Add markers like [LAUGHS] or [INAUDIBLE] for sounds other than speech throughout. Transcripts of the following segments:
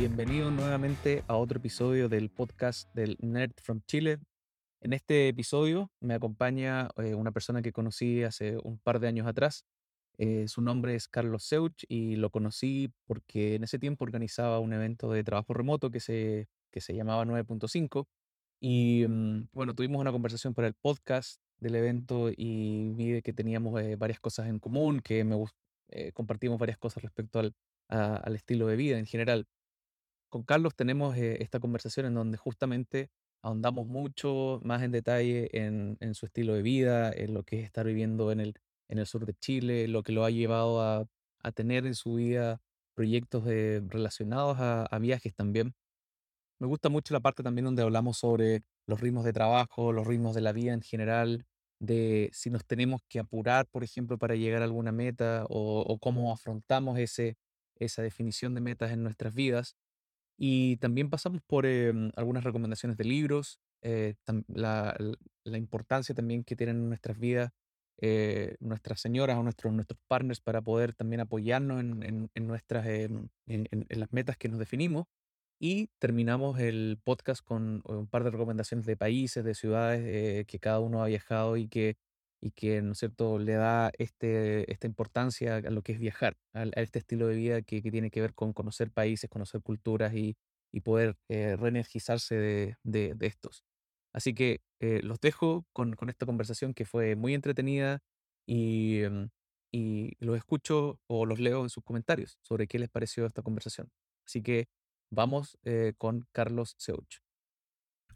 ¿cómo estás? Bienvenido nuevamente a otro episodio del podcast del Nerd from Chile. En este episodio me acompaña eh, una persona que conocí hace un par de años atrás. Eh, su nombre es Carlos Seuch y lo conocí porque en ese tiempo organizaba un evento de trabajo remoto que se, que se llamaba 9.5 y mm, bueno, tuvimos una conversación para el podcast del evento y vi que teníamos eh, varias cosas en común, que compartimos varias cosas respecto al, al estilo de vida en general. Con Carlos tenemos eh, esta conversación en donde justamente ahondamos mucho más en detalle en, su estilo de vida, en lo que es estar viviendo en el, sur de Chile, lo que lo ha llevado a, tener en su vida proyectos relacionados a, viajes también. Me gusta mucho la parte también donde hablamos sobre los ritmos de trabajo, los ritmos de la vida en general, de si nos tenemos que apurar, por ejemplo, para llegar a alguna meta o, cómo afrontamos esa definición de metas en nuestras vidas. Y también pasamos por em, algunas recomendaciones de libros, eh, la, importancia también que tienen en nuestras vidas eh, nuestras señoras o nuestros, nuestros partners para poder también apoyarnos en, en, nuestras, em, en, las metas que nos definimos. Y terminamos el podcast con un par de recomendaciones de países, de ciudades eh, que cada uno ha viajado y que, y que, ¿no es cierto?, le da este, esta importancia a lo que es viajar, a, este estilo de vida que, que, tiene que ver con conocer países, conocer culturas y, y poder eh, reenergizarse de, de, de, estos. Así que eh, los dejo con, con, esta conversación que fue muy entretenida y, em, y los escucho o los leo en sus comentarios sobre qué les pareció esta conversación. Así que Vamos eh, con Carlos Seuch.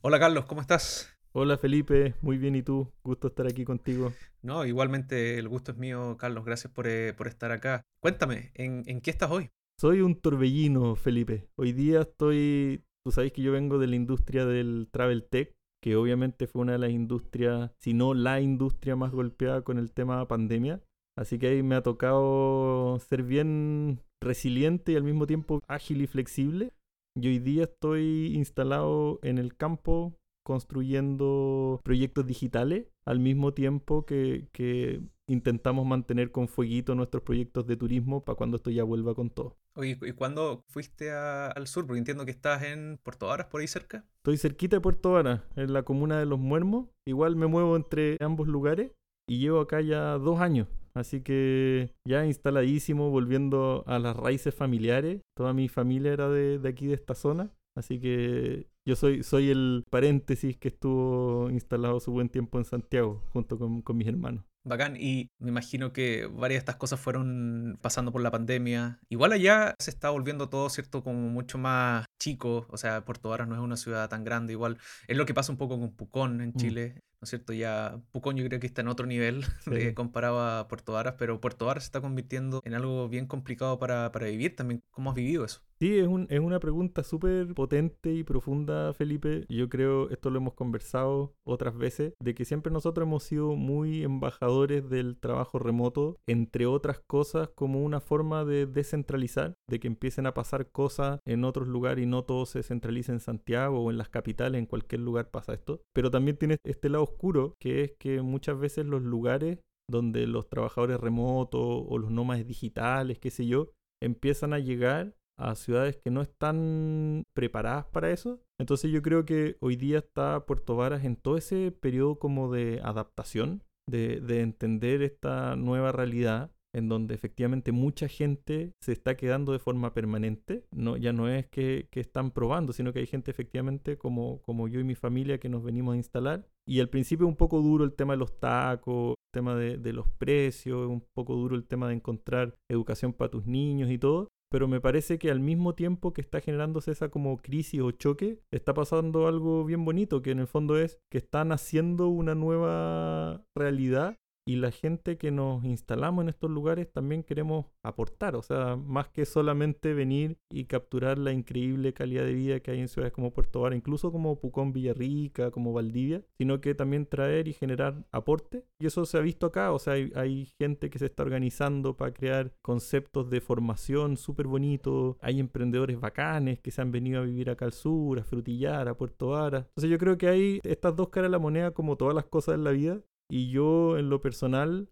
Hola Carlos, ¿cómo estás? Hola Felipe, muy bien y tú, gusto estar aquí contigo. No, igualmente el gusto es mío, Carlos, gracias por, eh, por estar acá. Cuéntame, ¿en, ¿en, qué estás hoy? Soy un torbellino, Felipe. Hoy día estoy, tú sabes que yo vengo de la industria del travel tech, que obviamente fue una de las industrias, si no la industria más golpeada con el tema pandemia. Así que ahí me ha tocado ser bien resiliente y al mismo tiempo ágil y flexible y hoy día estoy instalado en el campo construyendo proyectos digitales al mismo tiempo que, que intentamos mantener con fueguito nuestros proyectos de turismo para cuando esto ya vuelva con todo. Oye, ¿y cuándo fuiste al sur? Porque entiendo que estás en Puerto Varas, por ahí cerca. Estoy cerquita de Puerto Varas, en la comuna de Los Muermos. Igual me muevo entre ambos lugares y llevo acá ya dos años. Así que ya instaladísimo, volviendo a las raíces familiares. Toda mi familia era de, de aquí, de esta zona. Así que yo soy, soy el paréntesis que estuvo instalado su buen tiempo en Santiago, junto con, con mis hermanos. Bacán, y me imagino que varias de estas cosas fueron pasando por la pandemia. Igual allá se está volviendo todo, ¿cierto? Como mucho más chico, o sea, Puerto Varas no es una ciudad tan grande, igual es lo que pasa un poco con Pucón en mm. Chile. ¿No es cierto? Ya Pucón yo creo que está en otro nivel [LAUGHS] de, comparado a Puerto Varas, pero Puerto Varas se está convirtiendo en algo bien complicado para, para vivir también. ¿Cómo has vivido eso? Sí, es, un, es una pregunta súper potente y profunda, Felipe. Yo creo, esto lo hemos conversado otras veces, de que siempre nosotros hemos sido muy embajadores del trabajo remoto, entre otras cosas, como una forma de descentralizar, de que empiecen a pasar cosas en otros lugares y no todo se centraliza en Santiago o en las capitales, en cualquier lugar pasa esto. Pero también tiene este lado oscuro, que es que muchas veces los lugares donde los trabajadores remotos o los nómadas digitales, qué sé yo, empiezan a llegar a ciudades que no están preparadas para eso. Entonces yo creo que hoy día está Puerto Varas en todo ese periodo como de adaptación, de entender esta nueva realidad en donde efectivamente mucha gente se está quedando de forma permanente. No, ya no es que, que, están probando, sino que hay gente efectivamente como, como yo y mi familia que nos venimos a instalar. Y al principio es un poco duro el tema de los tacos, el tema de, de los precios, un poco duro el tema de encontrar educación para tus niños y todo pero me parece que al mismo tiempo que está generándose esa como crisis o choque, está pasando algo bien bonito, que en el fondo es que están haciendo una nueva realidad y la gente que nos instalamos en estos lugares también queremos aportar, o sea, más que solamente venir y capturar la increíble calidad de vida que hay en ciudades como Puerto Vara, incluso como Pucón, Villarrica, como Valdivia, sino que también traer y generar aporte. Y eso se ha visto acá, o sea, hay, gente que se está organizando para crear conceptos de formación súper bonitos, hay emprendedores bacanes que se han venido a vivir acá al sur, a frutillar, a Puerto Vara. Entonces yo creo que hay estas dos caras de la moneda como todas las cosas en la vida y yo en lo personal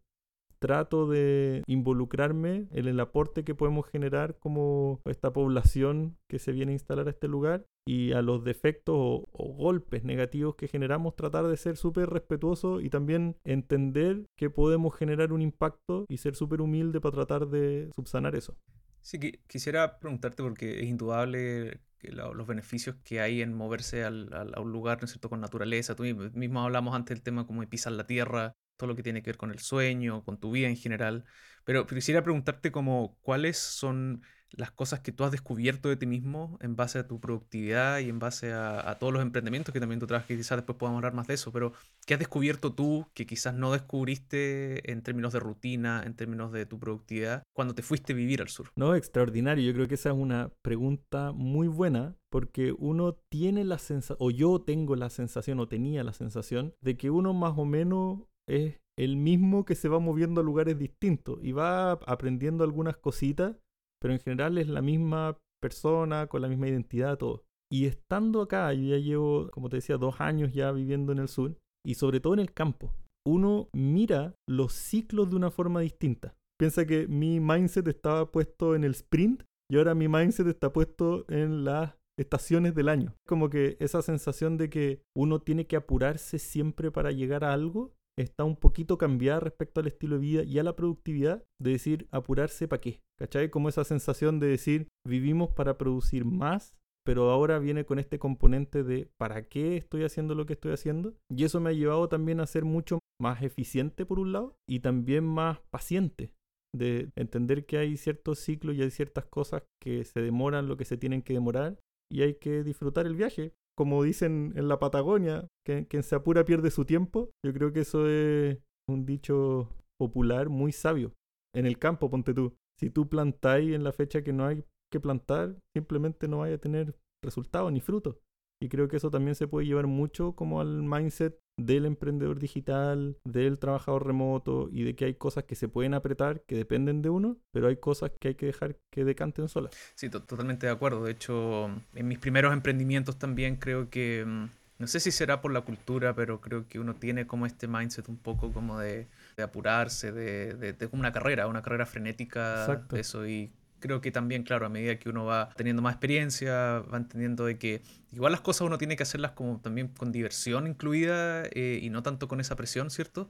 trato de involucrarme en el aporte que podemos generar como esta población que se viene a instalar a este lugar y a los defectos o, o golpes negativos que generamos, tratar de ser súper respetuoso y también entender que podemos generar un impacto y ser súper humilde para tratar de subsanar eso. Sí, qui- quisiera preguntarte porque es indudable los beneficios que hay en moverse al- al- a un lugar, ¿no es cierto?, con naturaleza. Tú mismo, hablamos antes del tema como de pisar la tierra, todo lo que tiene que ver con el sueño, con tu vida en general. Pero, pero quisiera preguntarte como cuáles son las cosas que tú has descubierto de ti mismo en base a tu productividad y en base a, todos los emprendimientos que también tú trabajas, que quizás después podamos hablar más de eso, pero ¿qué has descubierto tú que quizás no descubriste en términos de rutina, en términos de tu productividad, cuando te fuiste a vivir al sur? No, extraordinario. Yo creo que esa es una pregunta muy buena porque uno tiene la sensación, o yo tengo la sensación, o tenía la sensación, de que uno más o menos es el mismo que se va moviendo a lugares distintos y va aprendiendo algunas cositas, pero en general es la misma persona, con la misma identidad, todo. Y estando acá, yo ya llevo, como te decía, dos años ya viviendo en el sur, y sobre todo en el campo, uno mira los ciclos de una forma distinta. Piensa que mi mindset estaba puesto en el sprint y ahora mi mindset está puesto en las estaciones del año. Como que esa sensación de que uno tiene que apurarse siempre para llegar a algo está un poquito cambiada respecto al estilo de vida y a la productividad de decir apurarse para qué. ¿Cachai? Como esa sensación de decir vivimos para producir más, pero ahora viene con este componente de para qué estoy haciendo lo que estoy haciendo. Y eso me ha llevado también a ser mucho más eficiente por un lado y también más paciente de entender que hay ciertos ciclos y hay ciertas cosas que se demoran lo que se tienen que demorar y hay que disfrutar el viaje. Como dicen en la Patagonia, que quien se apura pierde su tiempo. Yo creo que eso es un dicho popular muy sabio. En el campo, ponte tú. Si tú plantáis en la fecha que no hay que plantar, simplemente no vaya a tener resultados ni frutos. Y creo que eso también se puede llevar mucho como al mindset del emprendedor digital, del trabajador remoto y de que hay cosas que se pueden apretar que dependen de uno, pero hay cosas que hay que dejar que decanten solas. Sí, to- totalmente de acuerdo. De hecho, en mis primeros emprendimientos también creo que, mm, no sé si será por la cultura, pero creo que uno tiene como este mindset un poco como de, de apurarse, de, de, de como una carrera, una carrera frenética, Exacto. eso. Y creo que también, claro, a medida que uno va teniendo más experiencia, va entendiendo de que igual las cosas uno tiene que hacerlas como también con diversión incluida eh, y no tanto con esa presión, ¿cierto?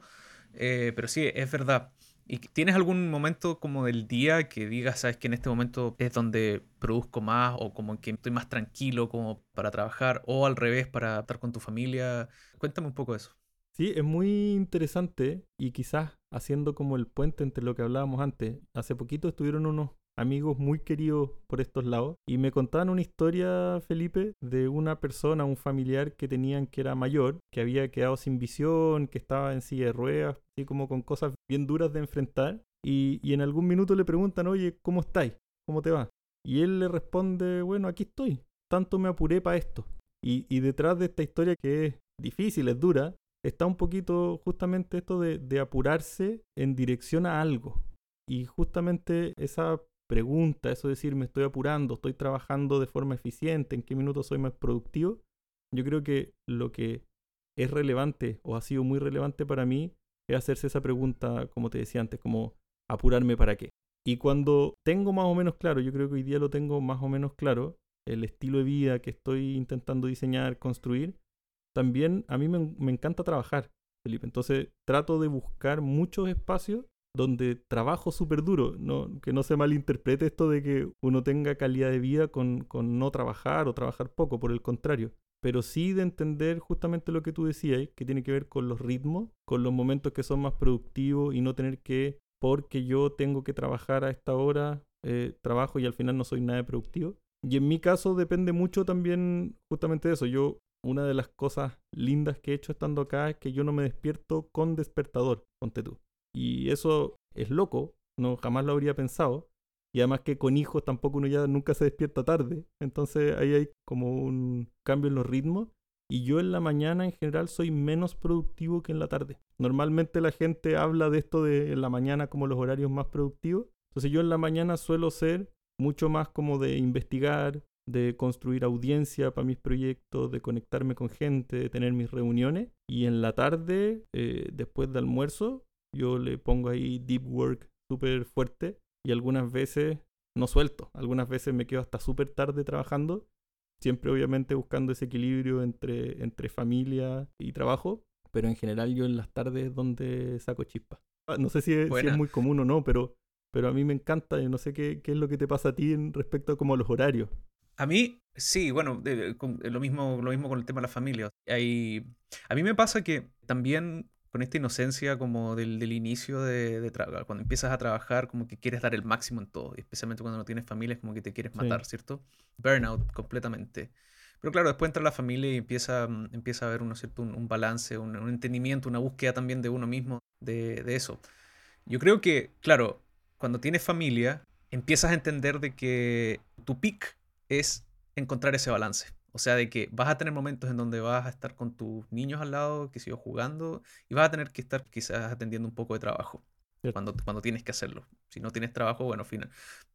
Eh, pero sí, es verdad. ¿Y tienes algún momento como del día que digas, sabes que en este momento es donde produzco más o como que estoy más tranquilo como para trabajar o al revés para estar con tu familia? Cuéntame un poco eso. Sí, es muy interesante y quizás haciendo como el puente entre lo que hablábamos antes. Hace poquito estuvieron unos amigos muy queridos por estos lados y me contaban una historia, Felipe, de una persona, un familiar que tenían que era mayor, que había quedado sin visión, que estaba en silla de ruedas, así como con cosas bien duras de enfrentar. Y, y en algún minuto le preguntan, oye, ¿cómo estáis? ¿Cómo te va? Y él le responde, bueno, aquí estoy. Tanto me apuré para esto. Y, y detrás de esta historia que es difícil, es dura, está un poquito justamente esto de, de apurarse en dirección a algo. Y justamente esa pregunta, eso de decir me estoy apurando, estoy trabajando de forma eficiente, en qué minutos soy más productivo, yo creo que lo que es relevante o ha sido muy relevante para mí es hacerse esa pregunta, como te decía antes, como apurarme para qué. Y cuando tengo más o menos claro, yo creo que hoy día lo tengo más o menos claro, el estilo de vida que estoy intentando diseñar, construir, también a mí me, me encanta trabajar, Felipe. Entonces trato de buscar muchos espacios donde trabajo súper duro. No, que no se malinterprete esto de que uno tenga calidad de vida con, con no trabajar o trabajar poco, por el contrario. Pero sí de entender justamente lo que tú decías, que tiene que ver con los ritmos, con los momentos que son más productivos y no tener que, porque yo tengo que trabajar a esta hora, eh, trabajo y al final no soy nada productivo. Y en mi caso depende mucho también justamente de eso. Yo, una de las cosas lindas que he hecho estando acá es que yo no me despierto con despertador, ponte tú. Y eso es loco, no jamás lo habría pensado. Y además que con hijos tampoco uno ya nunca se despierta tarde. Entonces ahí hay como un cambio en los ritmos. Y yo en la mañana en general soy menos productivo que en la tarde. Normalmente la gente habla de esto de en la mañana como los horarios más productivos. Entonces yo en la mañana suelo ser mucho más como de investigar, de construir audiencia para mis proyectos, de conectarme con gente, de tener mis reuniones. Y en la tarde, eh, después de almuerzo, yo le pongo ahí deep work súper fuerte y algunas veces no suelto. Algunas veces me quedo hasta súper tarde trabajando, siempre obviamente buscando ese equilibrio entre, entre familia y trabajo, pero en general yo en las tardes donde saco chispas. Ah, no sé si es, si es, muy común o no, pero, pero a mí me encanta y no sé qué, qué es lo que te pasa a ti en respecto a como los horarios. A mí, sí, bueno, lo, mismo, lo mismo con el tema de la familia. Hay, a mí me pasa que también con esta inocencia como del, del inicio de, de trabajar, cuando empiezas a trabajar, como que quieres dar el máximo en todo, especialmente cuando no tienes familia, es como que te quieres matar, ¿cierto? Burnout completamente. Pero claro, después entra la familia y empieza, mm, empieza a haber uno, ¿cierto? Un, balance, un, entendimiento, una búsqueda también de uno mismo de, de eso. Yo creo que, claro, cuando tienes familia, empiezas a entender de que tu peak es encontrar ese balance. O sea, de que vas a tener momentos en donde vas a estar con tus niños al lado, que sigo jugando, y vas a tener que estar quizás atendiendo un poco de trabajo cuando, cuando tienes que hacerlo. Si no tienes trabajo, bueno, final,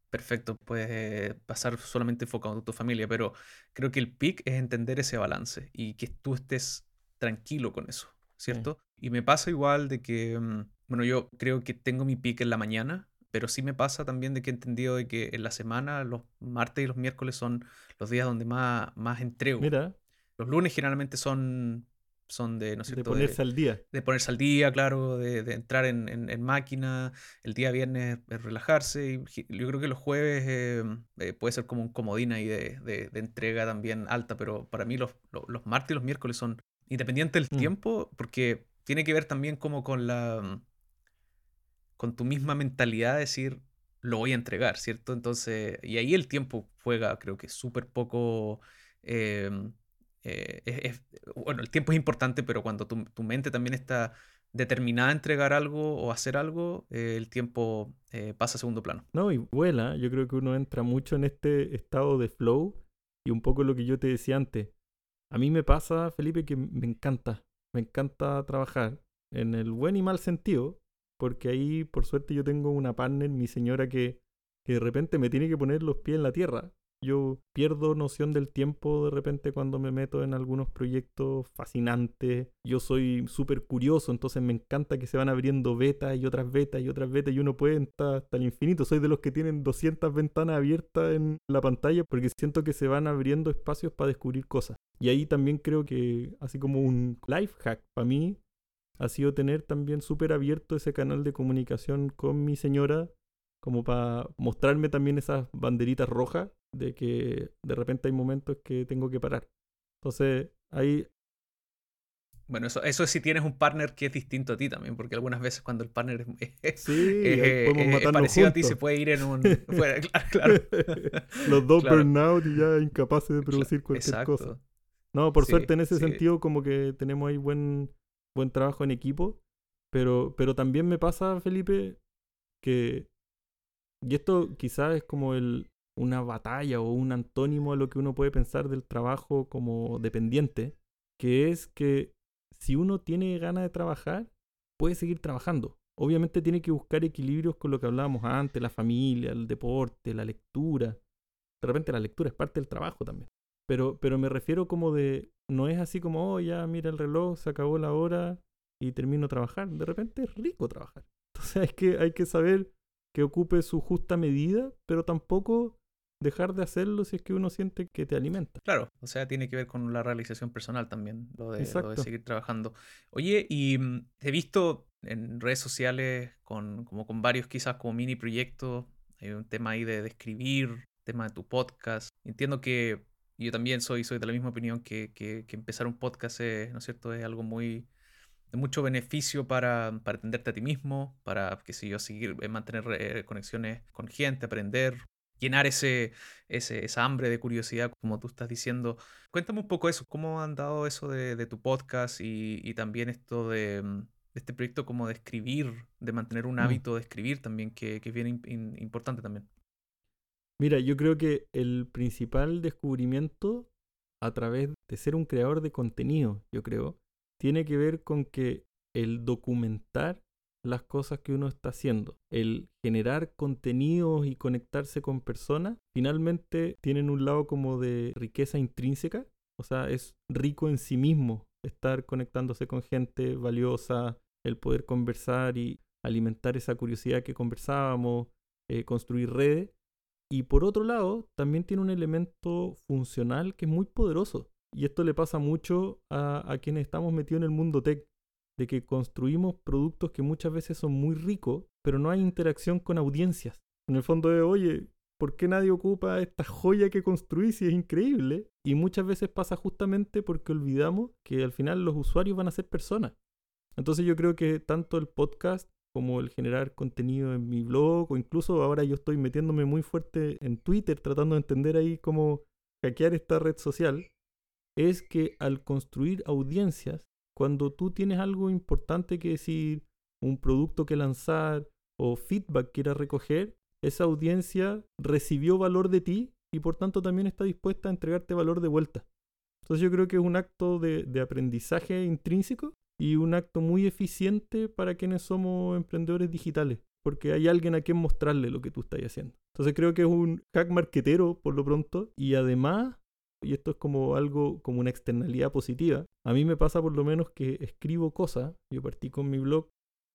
perfecto, puedes pasar solamente enfocado en tu familia, pero creo que el pick es entender ese balance y que tú estés tranquilo con eso, ¿cierto? Y me pasa igual de que, mm, bueno, yo creo que tengo mi pick en la mañana, pero sí me pasa también de que he entendido de que en la semana los martes y los miércoles son los días donde más, más entrego. Mira. Los lunes generalmente son, son de, ¿no De ponerse al día. De ponerse al día, claro, de, entrar en, en, máquina. El día viernes es relajarse. Y yo creo que los jueves eh, eh, puede ser como un comodín ahí de, de, entrega también alta, pero para mí los, los, martes y los miércoles son independientes del mm. tiempo, porque tiene que ver también como con la con tu misma mentalidad de decir, lo voy a entregar, ¿cierto? Entonces, y ahí el tiempo juega, creo que súper poco... Em, eh, bueno, el tiempo es importante, pero cuando tu, mente también está determinada a entregar algo o hacer algo, eh, el tiempo eh, pasa a segundo plano. No, y vuela, yo creo que uno entra mucho en este estado de flow y un poco lo que yo te decía antes. A mí me pasa, Felipe, que me encanta, me encanta trabajar en el buen y mal sentido, porque ahí por suerte yo tengo una partner, mi señora, que, que de repente me tiene que poner los pies en la tierra. Yo pierdo noción del tiempo de repente cuando me meto en algunos proyectos fascinantes. Yo soy súper curioso, entonces me encanta que se van abriendo betas y otras betas y otras betas y uno puede entrar hasta el infinito. Soy de los que tienen 200 ventanas abiertas en la pantalla porque siento que se van abriendo espacios para descubrir cosas. Y ahí también creo que, así como un life hack para mí, ha sido tener también súper abierto ese canal de comunicación con mi señora, como para mostrarme también esas banderitas rojas de que de repente hay momentos que tengo que parar. Entonces, ahí... Bueno, eso, eso es si tienes un partner que es distinto a ti también, porque algunas veces cuando el partner es, [LAUGHS] sí, parecido a ti se puede ir en un... [LAUGHS] [LAUGHS] claro, Los dos burnout y ya incapaces de producir cualquier cosa. No, por suerte en ese sentido como que tenemos ahí buen buen trabajo en equipo, pero, pero también me pasa, Felipe, que, y esto quizás es como el, una batalla o un antónimo a lo que uno puede pensar del trabajo como dependiente, que es que si uno tiene ganas de trabajar, puede seguir trabajando. Obviamente tiene que buscar equilibrios con lo que hablábamos antes, la familia, el deporte, la lectura. De repente la lectura es parte del trabajo también. Pero, pero me refiero como de, no es así como, oh, ya mira el reloj, se acabó la hora y termino trabajar. De repente es rico trabajar. [LAUGHS] Entonces hay que, hay que saber que ocupe su justa medida, pero tampoco dejar de hacerlo si es que uno siente que te alimenta. Claro, o sea, tiene que ver con la realización personal también, lo de, lo de seguir trabajando. Oye, y mm, he visto en redes sociales con, como con varios quizás como mini proyectos, hay un tema ahí de, de escribir, tema de tu podcast. Entiendo que yo también soy, soy de la misma opinión que, que, empezar un podcast es, ¿no es cierto? es algo muy de mucho beneficio para, para atenderte a ti mismo, para, que si yo, seguir, eh, mantener eh, conexiones con gente, aprender, llenar ese, ese, esa hambre de curiosidad, como tú estás diciendo. Cuéntame un poco eso, cómo han dado eso de, de tu podcast y, y, también esto de, mm, de, este proyecto como de escribir, de mantener un mm. hábito de escribir también, que, que es bien importante también. Mira, yo creo que el principal descubrimiento a través de ser un creador de contenido, yo creo, tiene que ver con que el documentar las cosas que uno está haciendo, el generar contenidos y conectarse con personas, finalmente tienen un lado como de riqueza intrínseca, o sea, es rico en sí mismo estar conectándose con gente valiosa, el poder conversar y alimentar esa curiosidad que conversábamos, eh, construir redes. Y por otro lado, también tiene un elemento funcional que es muy poderoso. Y esto le pasa mucho a, a quienes estamos metidos en el mundo tech, de que construimos productos que muchas veces son muy ricos, pero no hay interacción con audiencias. En el fondo de, oye, ¿por qué nadie ocupa esta joya que construí si es increíble? Y muchas veces pasa justamente porque olvidamos que al final los usuarios van a ser personas. Entonces yo creo que tanto el podcast como el generar contenido en mi blog o incluso ahora yo estoy metiéndome muy fuerte en Twitter tratando de entender ahí cómo hackear esta red social, es que al construir audiencias, cuando tú tienes algo importante que decir, un producto que lanzar o feedback que ir a recoger, esa audiencia recibió valor de ti y por tanto también está dispuesta a entregarte valor de vuelta. Entonces yo creo que es un acto de, de aprendizaje intrínseco y un acto muy eficiente para quienes somos emprendedores digitales, porque hay alguien a quien mostrarle lo que tú estás haciendo. Entonces creo que es un hack marketero por lo pronto y además, y esto es como algo, como una externalidad positiva, a mí me pasa por lo menos que escribo cosas, yo partí con mi blog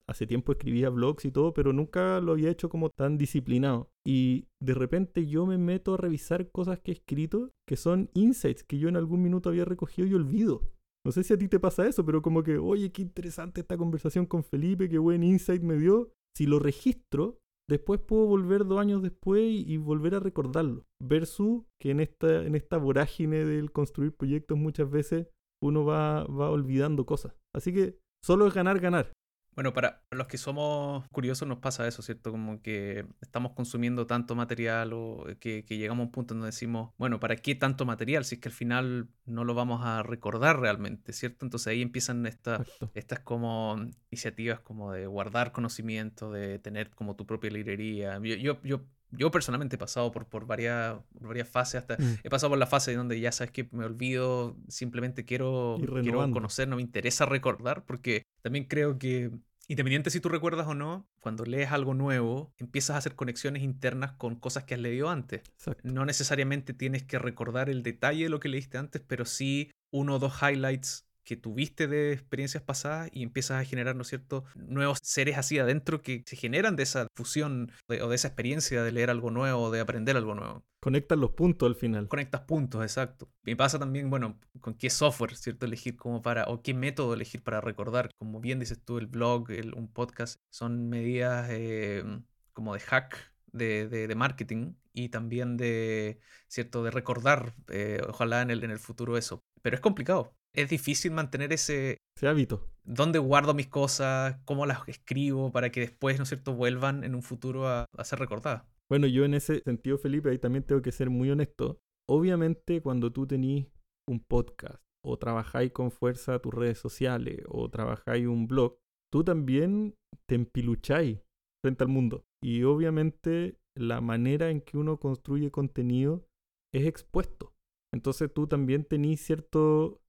hace tiempo escribía blogs y todo, pero nunca lo había hecho como tan disciplinado. Y de repente yo me meto a revisar cosas que he escrito que son insights que yo en algún minuto había recogido y olvido. No sé si a ti te pasa eso, pero como que, oye, qué interesante esta conversación con Felipe, qué buen insight me dio. Si lo registro, después puedo volver dos años después y, volver a recordarlo. Versus que en esta, en esta vorágine del construir proyectos muchas veces uno va, va olvidando cosas. Así que solo es ganar, ganar. Bueno, para los que somos curiosos nos pasa eso, ¿cierto? Como que estamos consumiendo tanto material o que, llegamos a un punto donde decimos, bueno, ¿para qué tanto material si es que al final no lo vamos a recordar realmente, ¿cierto? Entonces ahí empiezan estas estas como iniciativas como de guardar conocimiento, de tener como tu propia librería. Yo, yo, yo yo personalmente he pasado por, por varias, varias fases, hasta mm. he pasado por la fase donde ya sabes que me olvido, simplemente quiero, quiero conocer, no me interesa recordar, porque también creo que Independiente si tú recuerdas o no, cuando lees algo nuevo, empiezas a hacer conexiones internas con cosas que has leído antes. No necesariamente tienes que recordar el detalle de lo que leíste antes, pero sí uno o dos highlights que tuviste de experiencias pasadas y empiezas a generar, ¿no es cierto?, nuevos seres así adentro que se generan de esa fusión o de esa experiencia de leer algo nuevo o de aprender algo nuevo. Conectas los puntos al final. Conectas puntos, exacto. Me pasa también, bueno, con qué software, ¿cierto?, elegir como para, o qué método elegir para recordar. Como bien dices tú, el blog, un podcast, son medidas eh, como de hack de, de, marketing y también de, ¿cierto?, de recordar, eh, ojalá en el, en el futuro eso. Pero es complicado, es difícil mantener ese, ese hábito. ¿Dónde guardo mis cosas? ¿Cómo las escribo para que después, ¿no es cierto?, vuelvan en un futuro a, ser recordadas. Bueno, yo en ese sentido, Felipe, ahí también tengo que ser muy honesto. Obviamente, cuando tú tenés un podcast o trabajáis con fuerza tus redes sociales o trabajáis un blog, tú también te empilucháis frente al mundo. Y obviamente la manera en que uno construye contenido es expuesto. Entonces tú también tenés cierto,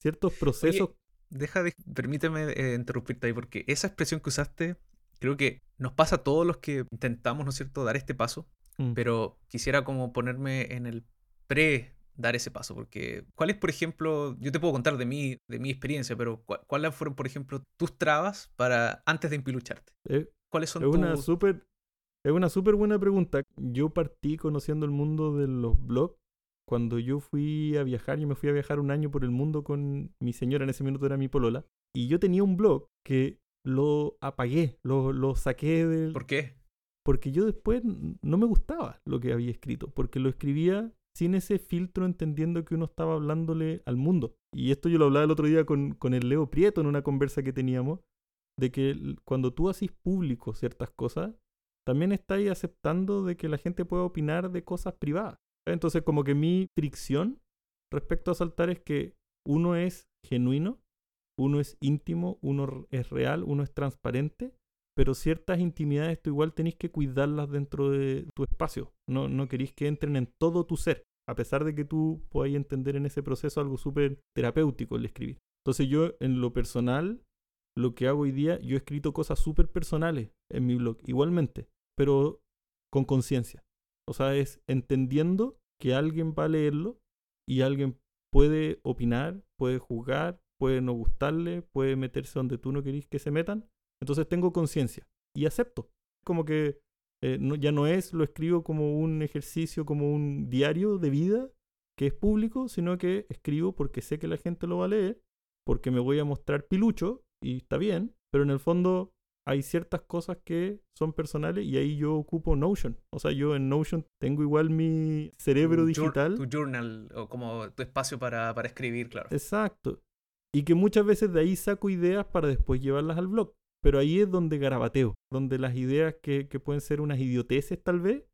ciertos procesos. deja de, permíteme eh, interrumpirte ahí, porque esa expresión que usaste, creo que nos pasa a todos los que intentamos, ¿no es cierto?, dar este paso, mm. pero quisiera como ponerme en el pre dar ese paso, porque ¿cuál es, por ejemplo, yo te puedo contar de mí, de mi experiencia, pero ¿cuáles fueron, por ejemplo, tus trabas para antes de empilucharte? Eh, ¿Cuáles son es una súper es una súper buena pregunta. Yo partí conociendo el mundo de los blogs cuando yo fui a viajar, yo me fui a viajar un año por el mundo con mi señora, en ese minuto era mi polola, y yo tenía un blog que lo apagué, lo, lo saqué del... ¿Por qué? Porque yo después no me gustaba lo que había escrito, porque lo escribía sin ese filtro entendiendo que uno estaba hablándole al mundo. Y esto yo lo hablaba el otro día con, con el Leo Prieto en una conversa que teníamos, de que cuando tú haces público ciertas cosas, también estáis aceptando de que la gente pueda opinar de cosas privadas. Entonces, como que mi fricción respecto a saltar es que uno es genuino, uno es íntimo, uno es real, uno es transparente, pero ciertas intimidades tú igual tenés que cuidarlas dentro de tu espacio. No, no querís que entren en todo tu ser, a pesar de que tú puedas entender en ese proceso algo súper terapéutico el escribir. Entonces yo en lo personal, lo que hago hoy día, yo he escrito cosas súper personales en mi blog, igualmente, pero con conciencia. O sea, es entendiendo que alguien va a leerlo y alguien puede opinar, puede juzgar, puede no gustarle, puede meterse donde tú no querís que se metan. Entonces tengo conciencia. y acepto. Como que eh, ya no es, lo escribo como un ejercicio, como un diario de vida que es público, sino que escribo porque sé que la gente lo va a leer, porque me voy a mostrar pilucho y está bien, pero en el fondo hay ciertas cosas que son personales y ahí yo ocupo Notion. O sea, yo en Notion tengo igual mi cerebro digital. Tu journal o como tu espacio para, para escribir, claro. Exacto. Y que muchas veces de ahí saco ideas para después llevarlas al blog. Pero ahí es donde garabateo, donde las ideas que, que pueden ser unas idioteces tal vez,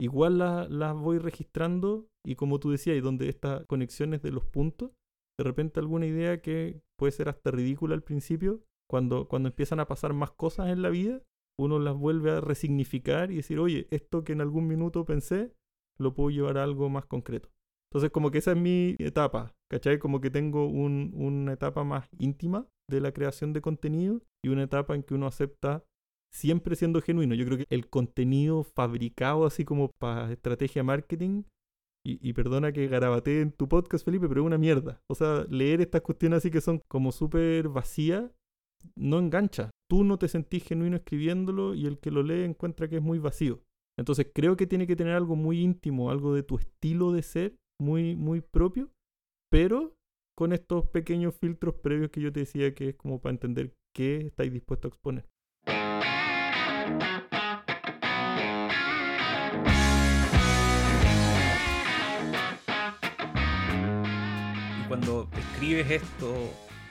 igual las voy registrando y como tú decías, y donde estas conexiones de los puntos, de repente alguna idea que puede ser hasta ridícula al principio, cuando, cuando empiezan a pasar más cosas en la vida, uno las vuelve a resignificar y decir, oye, esto que en algún minuto pensé, lo puedo llevar a algo más concreto. Entonces, como que esa es mi etapa, ¿cachai? Como que tengo un, una etapa más íntima de la creación de contenido y una etapa en que uno acepta siempre siendo genuino. Yo creo que el contenido fabricado así como para estrategia marketing, y, y perdona que garabatee en tu podcast, Felipe, pero es una mierda. O sea, leer estas cuestiones así que son como súper vacías, no engancha. Tú no te sentís genuino escribiéndolo y el que lo lee encuentra que es muy vacío. Entonces creo que tiene que tener algo muy íntimo, algo de tu estilo de ser, muy, muy propio, pero con estos pequeños filtros previos que yo te decía que es como para entender qué estáis dispuestos a exponer. Y cuando escribes esto,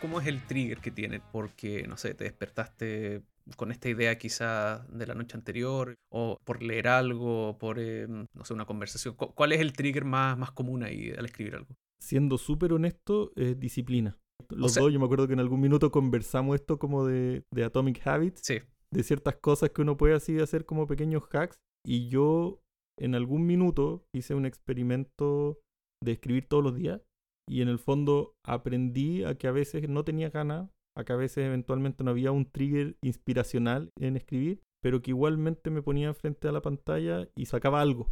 ¿cómo es el trigger que tiene? Porque, no sé, te despertaste con esta idea quizá de la noche anterior, o por leer algo, por, eh, no sé, una conversación. ¿Cuál es el trigger más, más común ahí al escribir algo? Siendo súper honesto, es disciplina. Los dos, yo me acuerdo que en algún minuto conversamos esto como de, de Atomic Habits. Sí de ciertas cosas que uno puede así hacer como pequeños hacks. Y yo en algún minuto hice un experimento de escribir todos los días y en el fondo aprendí a que a veces no tenía ganas, a que a veces eventualmente no había un trigger inspiracional en escribir, pero que igualmente me ponía frente a la pantalla y sacaba algo.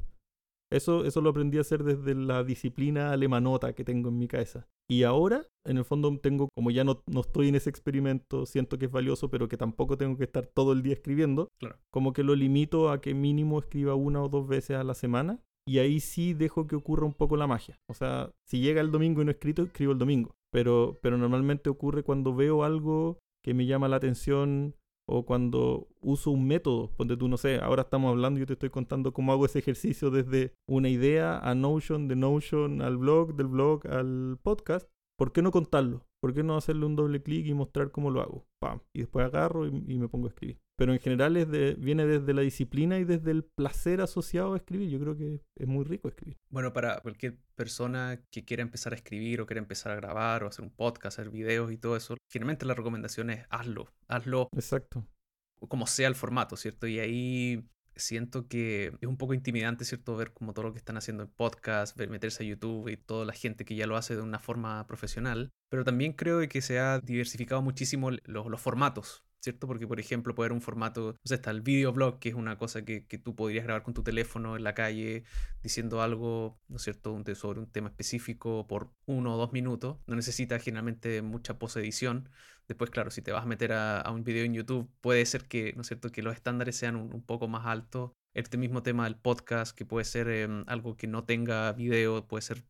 Eso, eso lo aprendí a hacer desde la disciplina alemanota que tengo en mi cabeza. Y ahora, en el fondo, tengo, como ya no, no estoy en ese experimento, siento que es valioso, pero que tampoco tengo que estar todo el día escribiendo, claro. como que lo limito a que mínimo escriba una o dos veces a la semana. Y ahí sí dejo que ocurra un poco la magia. O sea, si llega el domingo y no he escrito, escribo el domingo. Pero, pero normalmente ocurre cuando veo algo que me llama la atención o cuando uso un método, donde tú no sé, ahora estamos hablando y yo te estoy contando cómo hago ese ejercicio desde una idea a Notion, de Notion al blog, del blog al podcast, ¿por qué no contarlo? ¿Por qué no hacerle un doble clic y mostrar cómo lo hago? Pam, y después agarro y, y me pongo a escribir. Pero en general es de, viene desde la disciplina y desde el placer asociado a escribir. Yo creo que es muy rico escribir. Bueno, para cualquier persona que quiera empezar a escribir o quiera empezar a grabar o hacer un podcast, hacer videos y todo eso, generalmente la recomendación es hazlo, hazlo. Exacto. Como sea el formato, ¿cierto? Y ahí siento que es un poco intimidante, ¿cierto? Ver como todo lo que están haciendo en podcast, ver meterse a YouTube y toda la gente que ya lo hace de una forma profesional. Pero también creo que se ha diversificado muchísimo los, los formatos, ¿cierto? Porque, por ejemplo, puede haber un formato, no sé, está el videoblog, que es una cosa que, que, tú podrías grabar con tu teléfono en la calle diciendo algo, ¿no es cierto?, un, sobre un tema específico por uno o dos minutos. No necesita generalmente mucha posedición. Después, claro, si te vas a meter a, un video en YouTube, puede ser que, ¿no es cierto?, que los estándares sean un, poco más altos. Este mismo tema del podcast, que puede ser eh, algo que no tenga video, puede ser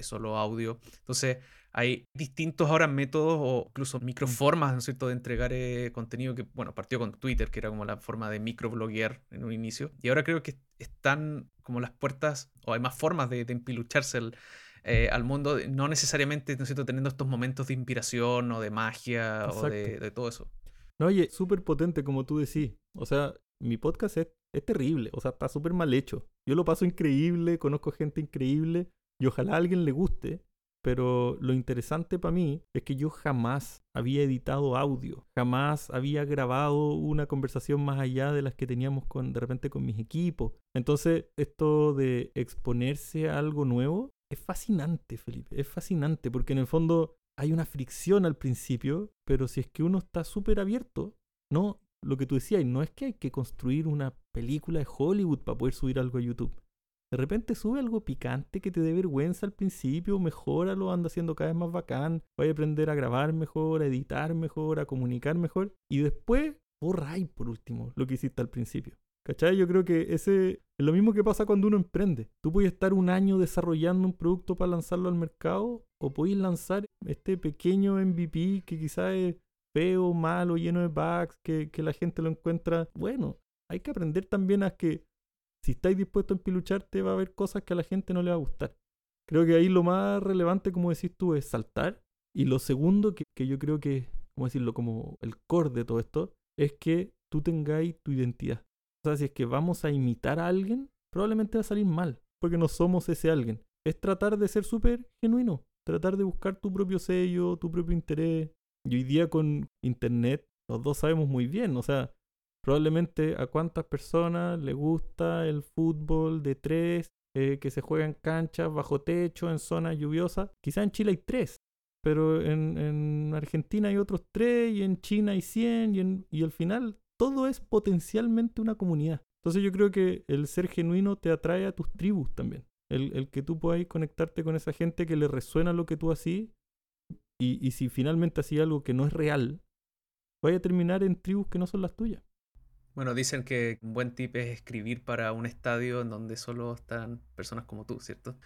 solo audio. Entonces, hay distintos ahora métodos o incluso microformas, ¿no es cierto?, de entregar eh, contenido que, bueno, partió con Twitter, que era como la forma de microbloguear en un inicio. Y ahora creo que están como las puertas, o hay más formas de, de empilucharse el, eh, al mundo, no necesariamente, ¿no es cierto?, teniendo estos momentos de inspiración o de magia Exacto. o de, de, todo eso. No, oye, súper potente, como tú decís. O sea, mi podcast es, es terrible, o sea, está súper mal hecho. Yo lo paso increíble, conozco gente increíble y ojalá a alguien le guste, pero lo interesante para mí es que yo jamás había editado audio, jamás había grabado una conversación más allá de las que teníamos con, de repente con mis equipos. Entonces, esto de exponerse a algo nuevo es fascinante, Felipe, es fascinante, porque en el fondo hay una fricción al principio, pero si es que uno está súper abierto, no, lo que tú decías, no es que hay que construir una película de Hollywood para poder subir algo a YouTube. De repente sube algo picante que te dé vergüenza al principio, mejóralo, anda haciendo cada vez más bacán, vaya a aprender a grabar mejor, a editar mejor, a comunicar mejor. Y después borra ahí por último lo que hiciste al principio. ¿Cachai? Yo creo que ese es lo mismo que pasa cuando uno emprende. Tú puedes estar un año desarrollando un producto para lanzarlo al mercado o podéis lanzar este pequeño MVP que quizás es feo, malo, lleno de bugs, que, que la gente lo encuentra. Bueno, hay que aprender también a que si estáis dispuestos a empilucharte va a haber cosas que a la gente no le va a gustar. Creo que ahí lo más relevante, como decís tú, es saltar. Y lo segundo, que, que yo creo que, ¿cómo decirlo? Como el core de todo esto, es que tú tengáis tu identidad. O sea, si es que vamos a imitar a alguien, probablemente va a salir mal, porque no somos ese alguien. Es tratar de ser súper genuino, tratar de buscar tu propio sello, tu propio interés. Y hoy día con internet, los dos sabemos muy bien, o sea, probablemente a cuántas personas le gusta el fútbol de tres, eh, que se juega en canchas, bajo techo, en zonas lluviosas. Quizá en Chile hay tres, pero en, en, Argentina hay otros tres, y en China hay cien, y, en, y al final todo es potencialmente una comunidad. Entonces yo creo que el ser genuino te atrae a tus tribus también. El, el que tú puedas conectarte con esa gente que le resuena lo que tú así y, y si finalmente hacías algo que no es real, vaya a terminar en tribus que no son las tuyas. Bueno, dicen que un buen tip es escribir para un estadio en donde solo están personas como tú, ¿cierto?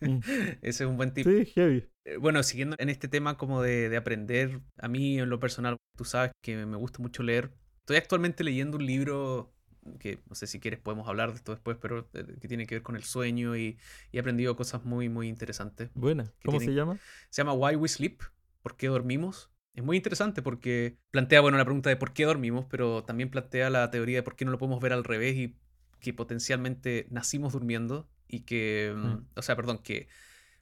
Mm. [LAUGHS] Ese es un buen tip. Sí, heavy. Eh, bueno, siguiendo en este tema como de, de, aprender, a mí en lo personal, tú sabes que me gusta mucho leer. Estoy actualmente leyendo un libro que no sé si quieres podemos hablar de esto después, pero eh, que tiene que ver con el sueño y, y he aprendido cosas muy, muy interesantes. Buena. ¿Cómo tienen, se llama? Se llama Why We Sleep, ¿por qué dormimos? Es muy interesante porque plantea, bueno, la pregunta de por qué dormimos, pero también plantea la teoría de por qué no lo podemos ver al revés y que potencialmente nacimos durmiendo y que, mm. o sea, perdón, que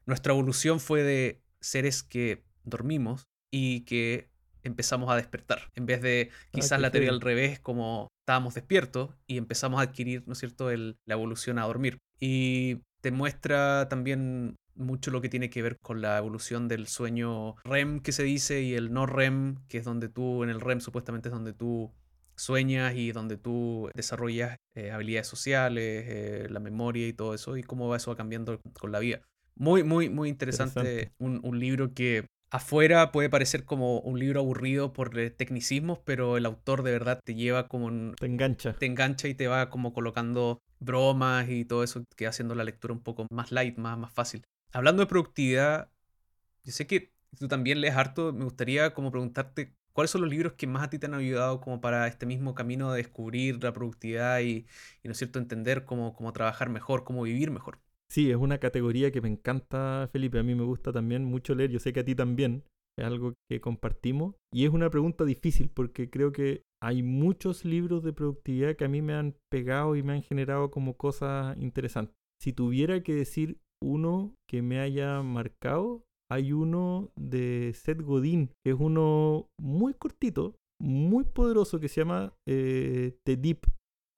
nuestra evolución fue de seres que dormimos y que empezamos a despertar. En vez de quizás ah, la teoría al revés, como estábamos despiertos y empezamos a adquirir, ¿no es cierto?, el, la evolución a dormir. Y te muestra también mucho lo que tiene que ver con la evolución del sueño REM que se dice y el no REM, que es donde tú, en el REM supuestamente es donde tú sueñas y donde tú desarrollas eh, habilidades sociales, eh, la memoria y todo eso, y cómo va eso va cambiando con la vida. Muy, muy, muy interesante, interesante. Un, un, libro que afuera puede parecer como un libro aburrido por tecnicismos, pero el autor de verdad te lleva como... Un, te engancha. Te engancha y te va como colocando bromas y todo eso que haciendo la lectura un poco más light, más, más fácil. Hablando de productividad, yo sé que tú también lees harto, me gustaría como preguntarte cuáles son los libros que más a ti te han ayudado como para este mismo camino de descubrir la productividad y, ¿no es cierto?, entender cómo, cómo trabajar mejor, cómo vivir mejor. Sí, es una categoría que me encanta, Felipe. A mí me gusta también mucho leer. Yo sé que a ti también. Es algo que compartimos. Y es una pregunta difícil porque creo que hay muchos libros de productividad que a mí me han pegado y me han generado como cosas interesantes. Si tuviera que decir uno que me haya marcado, hay uno de Seth Godin, que es uno muy cortito, muy poderoso, que se llama eh, The Deep.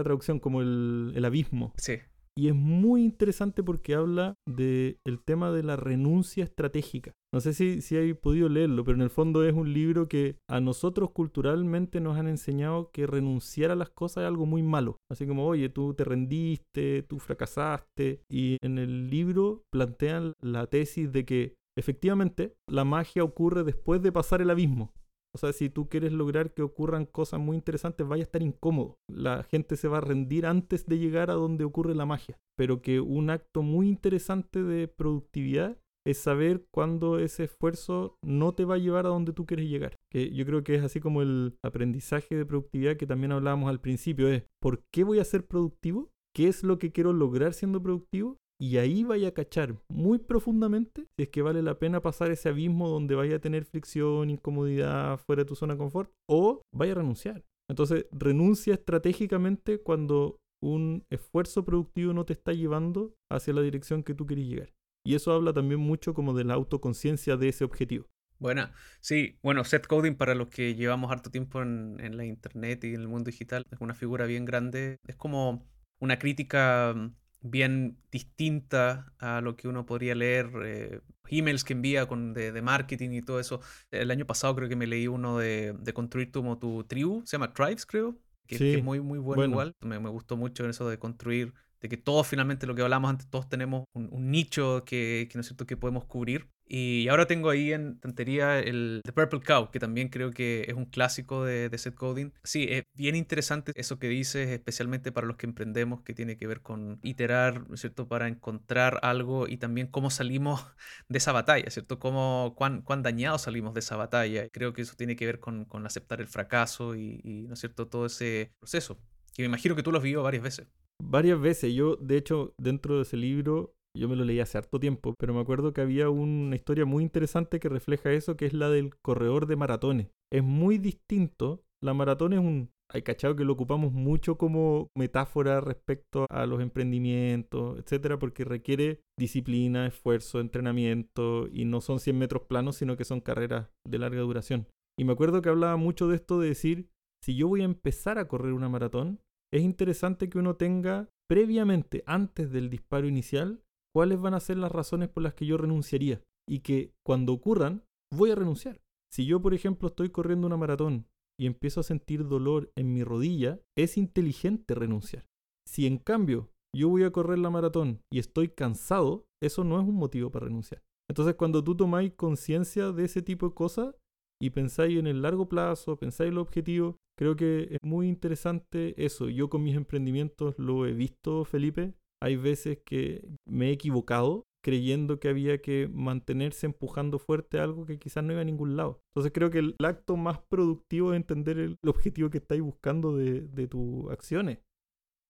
La traducción como el, el abismo. Sí. Y es muy interesante porque habla del el tema de la renuncia estratégica. No sé si, si hay podido leerlo, pero en el fondo es un libro que a nosotros culturalmente nos han enseñado que renunciar a las cosas es algo muy malo. Así como, oye, tú te rendiste, tú fracasaste. Y en el libro plantean la tesis de que efectivamente la magia ocurre después de pasar el abismo. O sea, si tú quieres lograr que ocurran cosas muy interesantes, vaya a estar incómodo. La gente se va a rendir antes de llegar a donde ocurre la magia. Pero que un acto muy interesante de productividad es saber cuándo ese esfuerzo no te va a llevar a donde tú quieres llegar. Que yo creo que es así como el aprendizaje de productividad que también hablábamos al principio, es ¿por qué voy a ser productivo? ¿Qué es lo que quiero lograr siendo productivo? Y ahí vaya a cachar muy profundamente si es que vale la pena pasar ese abismo donde vaya a tener fricción, incomodidad, fuera de tu zona de confort, o vaya a renunciar. Entonces, renuncia estratégicamente cuando un esfuerzo productivo no te está llevando hacia la dirección que tú quieres llegar. Y eso habla también mucho como de la autoconciencia de ese objetivo. Buena, sí, bueno, Seth Coding para los que llevamos harto tiempo en, en la internet y en el mundo digital es una figura bien grande, es como una crítica mm, bien distinta a lo que uno podría leer, eh, emails que envía con, de, de, marketing y todo eso. El año pasado creo que me leí uno de, de construir tu, tu tribu, se llama Tribes creo, que, sí, que es muy, muy bueno, bueno. igual. Me, me, gustó mucho eso de construir de que todos finalmente lo que hablamos antes, todos tenemos un, nicho que, que, ¿no es cierto? que podemos cubrir. Y ahora tengo ahí en tantería el The Purple Cow, que también creo que es un clásico de, de set coding. Sí, es bien interesante eso que dices, especialmente para los que emprendemos, que tiene que ver con iterar, ¿no es cierto?, para encontrar algo y también cómo salimos de esa batalla, ¿cierto? Cómo, cuán, cuán dañados salimos de esa batalla. Creo que eso tiene que ver con, con aceptar el fracaso y, y, ¿no es cierto?, todo ese proceso, que me imagino que tú lo has vivido varias veces. Varias veces. Yo, de hecho, dentro de ese libro, yo me lo leí hace harto tiempo, pero me acuerdo que había una historia muy interesante que refleja eso, que es la del corredor de maratones. Es muy distinto. La maratón es un... Hay cachado que lo ocupamos mucho como metáfora respecto a los emprendimientos, etcétera, porque requiere disciplina, esfuerzo, entrenamiento y no son 100 metros planos, sino que son carreras de larga duración. Y me acuerdo que hablaba mucho de esto de decir, si yo voy a empezar a correr una maratón, es interesante que uno tenga previamente, antes del disparo inicial, cuáles van a ser las razones por las que yo renunciaría y que cuando ocurran voy a renunciar. Si yo, por ejemplo, estoy corriendo una maratón y empiezo a sentir dolor en mi rodilla, es inteligente renunciar. Si en cambio yo voy a correr la maratón y estoy cansado, eso no es un motivo para renunciar. Entonces cuando tú tomáis conciencia de ese tipo de cosas y pensáis en el largo plazo, pensáis en el objetivo, creo que es muy interesante eso. Yo con mis emprendimientos lo he visto, Felipe, hay veces que me he equivocado creyendo que había que mantenerse empujando fuerte algo que quizás no iba a ningún lado. Entonces creo que el acto más productivo es entender el, objetivo que estáis buscando de, de tus acciones.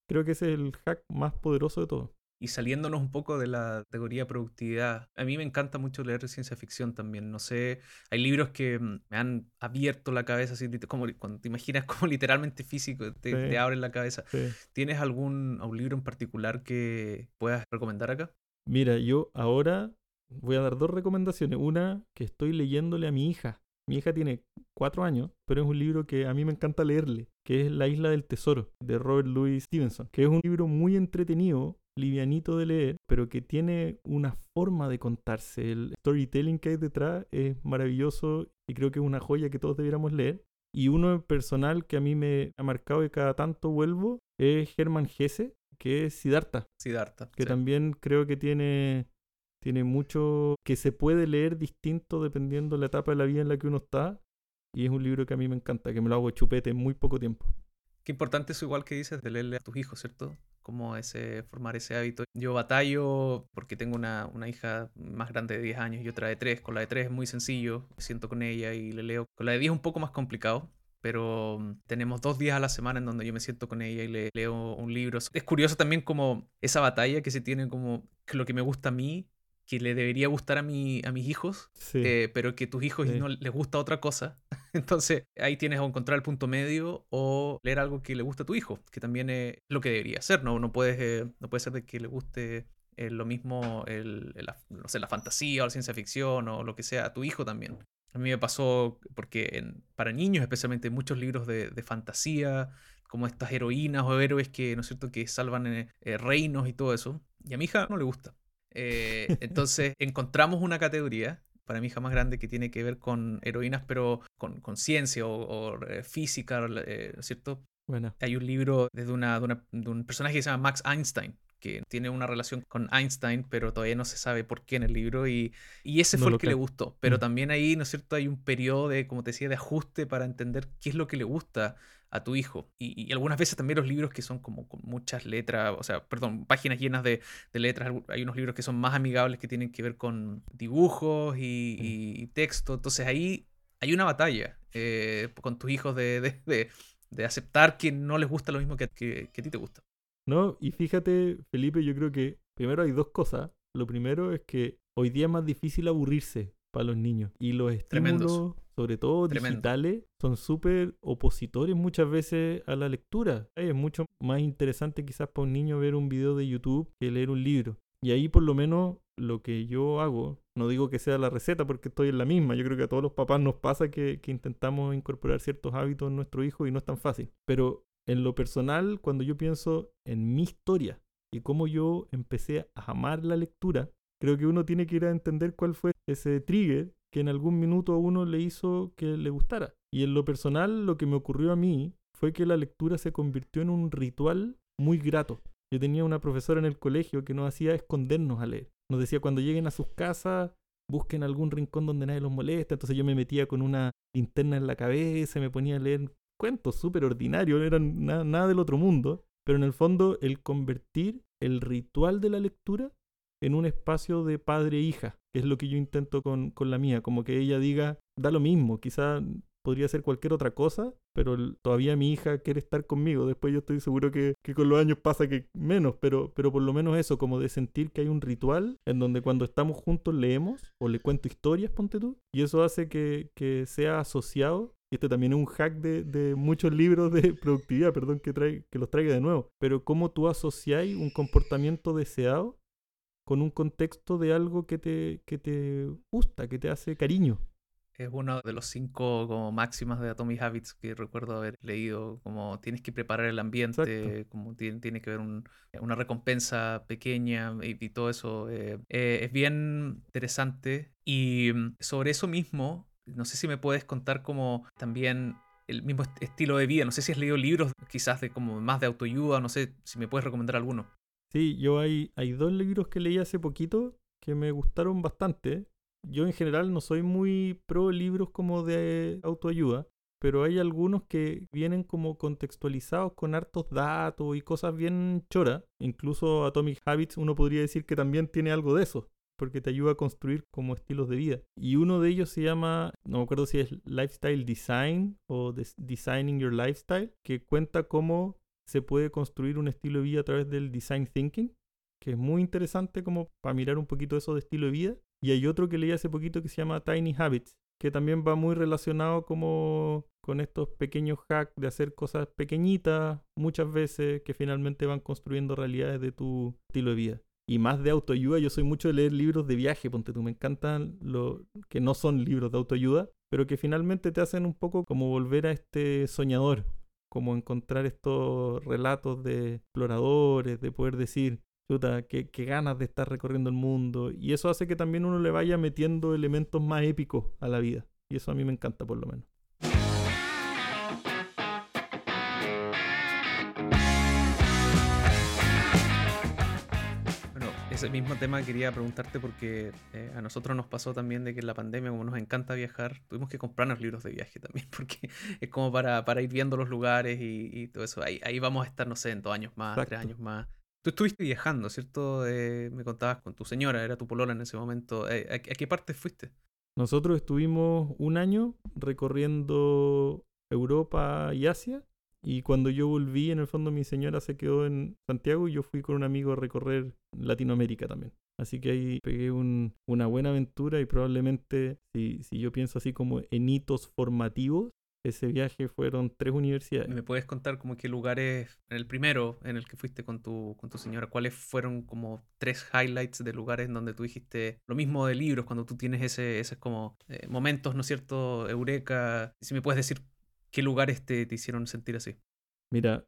Creo que ese es el hack más poderoso de todo. Y saliéndonos un poco de la categoría productividad, a mí me encanta mucho leer ciencia ficción también. No sé, hay libros que mm, me han abierto la cabeza, así como cuando te imaginas [LAUGHS] como literalmente físico, te, te abren la cabeza. ¿Tienes algún, algún libro en particular que puedas recomendar acá? Mira, yo ahora voy a dar dos recomendaciones. Una que estoy leyéndole a mi hija. Mi hija tiene cuatro años, pero es un libro que a mí me encanta leerle, que es La Isla del Tesoro, de Robert Louis Stevenson, que es un libro muy entretenido livianito de leer, pero que tiene una forma de contarse. El storytelling que hay detrás es maravilloso y creo que es una joya que todos debiéramos leer. Y uno personal que a mí me ha marcado y cada tanto vuelvo es Hermann Hesse, que es Siddhartha. Siddhartha. Que también creo que tiene, tiene mucho que se puede leer distinto dependiendo de la etapa de la vida en la que uno está. Y es un libro que a mí me encanta, que me lo hago chupete en muy poco tiempo. Qué importante eso igual que dices de leerle a tus hijos, ¿cierto? Como ese, formar ese hábito. Yo batallo porque tengo una, una, hija más grande de 10 años y otra de 3. Con la de 3 es muy sencillo, me siento con ella y le leo. Con la de 10 es un poco más complicado, pero mm, tenemos dos días a la semana en donde yo me siento con ella y le leo un libro. Es curioso también como esa batalla que se tiene como lo que me gusta a mí que le debería gustar a, mi, a mis hijos, eh, pero que tus hijos no les gusta otra cosa. [LAUGHS] Entonces ahí tienes que encontrar el punto medio o leer algo que le gusta a tu hijo, que también es lo que debería ser, ¿no? No, puedes, eh, no puede ser de que le guste eh, lo mismo, el, no sé, la fantasía o la ciencia ficción o lo que sea a tu hijo también. A mí me pasó porque para niños especialmente muchos libros de, de fantasía, como estas heroínas o héroes que, ¿no es cierto?, que salvan reinos y todo eso. Y a mi hija no le gusta. Eh, entonces [LAUGHS] encontramos una categoría, para mí más grande, que tiene que ver con heroínas, pero con, con ciencia o, eh, física, eh, ¿cierto? Bueno. Hay un libro de, una, de, un personaje que se llama Max Einstein, que tiene una relación con Einstein, pero todavía no se sabe por qué en el libro, y, y ese fue el que le gustó. Pero mm. también ahí, ¿no es cierto?, hay un periodo de, como te decía, de ajuste para entender qué es lo que le gusta a tu hijo. Y, algunas veces también los libros que son como con muchas letras, o sea, perdón, páginas llenas de, letras. Hay unos libros que son más amigables que tienen que ver con dibujos y, texto. Entonces ahí hay una batalla eh, con tus hijos de, de, aceptar que no les gusta lo mismo que, que, a ti te gusta. No, y fíjate, Felipe, yo creo que primero hay dos cosas. Lo primero es que hoy día es más difícil aburrirse para los niños. Y los estímulos, sobre todo digitales, son súper opositores muchas veces a la lectura. Es mucho más interesante quizás para un niño ver un video de YouTube que leer un libro. Y ahí por lo menos lo que yo hago, no digo que sea la receta porque estoy en la misma, yo creo que a todos los papás nos pasa que, que intentamos incorporar ciertos hábitos en nuestro hijo y no es tan fácil. Pero en lo personal, cuando yo pienso en mi historia y cómo yo empecé a amar la lectura, creo que uno tiene que ir a entender cuál fue ese trigger que en algún minuto a uno le hizo que le gustara. Y en lo personal, lo que me ocurrió a mí fue que la lectura se convirtió en un ritual muy grato. Yo tenía una profesora en el colegio que nos hacía escondernos a leer. Nos decía cuando lleguen a sus casas, busquen algún rincón donde nadie los moleste. Entonces yo me metía con una linterna en la cabeza, me ponía a leer cuentos súper ordinarios, no eran nada del otro mundo. Pero en el fondo, el convertir el ritual de la lectura en un espacio de padre e es lo que yo intento con, con la mía, como que ella diga, da lo mismo, quizá podría ser cualquier otra cosa, pero todavía mi hija quiere estar conmigo. Después yo estoy seguro que, que, con los años pasa que menos, pero, pero por lo menos eso, como de sentir que hay un ritual en donde cuando estamos juntos leemos o le cuento historias, ponte tú, y eso hace que, que sea asociado. Y este también es un hack de, de muchos libros de [LAUGHS] productividad, perdón que, trae, que los traiga de nuevo. Pero cómo tú asociáis un comportamiento deseado con un contexto de algo que te, que te gusta, que te hace cariño es uno de los cinco como máximas de Atomic Habits que recuerdo haber leído, como tienes que preparar el ambiente, como tiene, tiene, que haber una recompensa pequeña y, todo eso. Eh, eh, es bien interesante y mm, sobre eso mismo, no sé si me puedes contar como también el mismo estilo de vida, no sé si has leído libros quizás de como más de autoayuda, no sé si me puedes recomendar alguno. Sí, yo hay, hay dos libros que leí hace poquito que me gustaron bastante yo en general no soy muy pro libros como de autoayuda, pero hay algunos que vienen como contextualizados con hartos datos y cosas bien choras. Incluso Atomic Habits uno podría decir que también tiene algo de eso, porque te ayuda a construir como estilos de vida. Y uno de ellos se llama, no me acuerdo si es Lifestyle Design o Designing Your Lifestyle, que cuenta cómo se puede construir un estilo de vida a través del design thinking, que es muy interesante como para mirar un poquito eso de estilo de vida. Y hay otro que leí hace poquito que se llama Tiny Habits, que también va muy relacionado como con estos pequeños hacks de hacer cosas pequeñitas muchas veces que finalmente van construyendo realidades de tu estilo de vida. Y más de autoayuda, yo soy mucho de leer libros de viaje, ponte tú, me encantan los que no son libros de autoayuda, pero que finalmente te hacen un poco como volver a este soñador, como encontrar estos relatos de exploradores, de poder decir, Chuta, qué, ganas de estar recorriendo el mundo. Y eso hace que también uno le vaya metiendo elementos más épicos a la vida. Y eso a mí me encanta por lo menos. Ese mismo tema quería preguntarte porque eh, a nosotros nos pasó también de que en la pandemia, como nos encanta viajar, tuvimos que comprarnos libros de viaje también, [LAUGHS] porque es como para, para ir viendo los lugares y, todo eso. Ahí, ahí vamos a estar, no sé, en dos años más, tres años más. Tú estuviste viajando, ¿cierto? Eh, me contabas con tu señora, era tu polola en ese momento. Eh, ¿a, qué parte fuiste? Nosotros estuvimos un año recorriendo Europa y Asia. Y cuando yo volví, en el fondo mi señora se quedó en Santiago y yo fui con un amigo a recorrer Latinoamérica también. Así que ahí pegué una buena aventura y probablemente, si, yo pienso así como en hitos formativos, ese viaje fueron tres universidades. ¿Me puedes contar como qué lugares, en el primero en el que fuiste con tu, con tu señora, cuáles fueron como tres highlights de lugares donde tú dijiste lo mismo de libros, cuando tú tienes ese, ese como eh, momentos, ¿no es cierto? Eureka. Si me puedes decir qué lugares te, hicieron sentir así. Mira,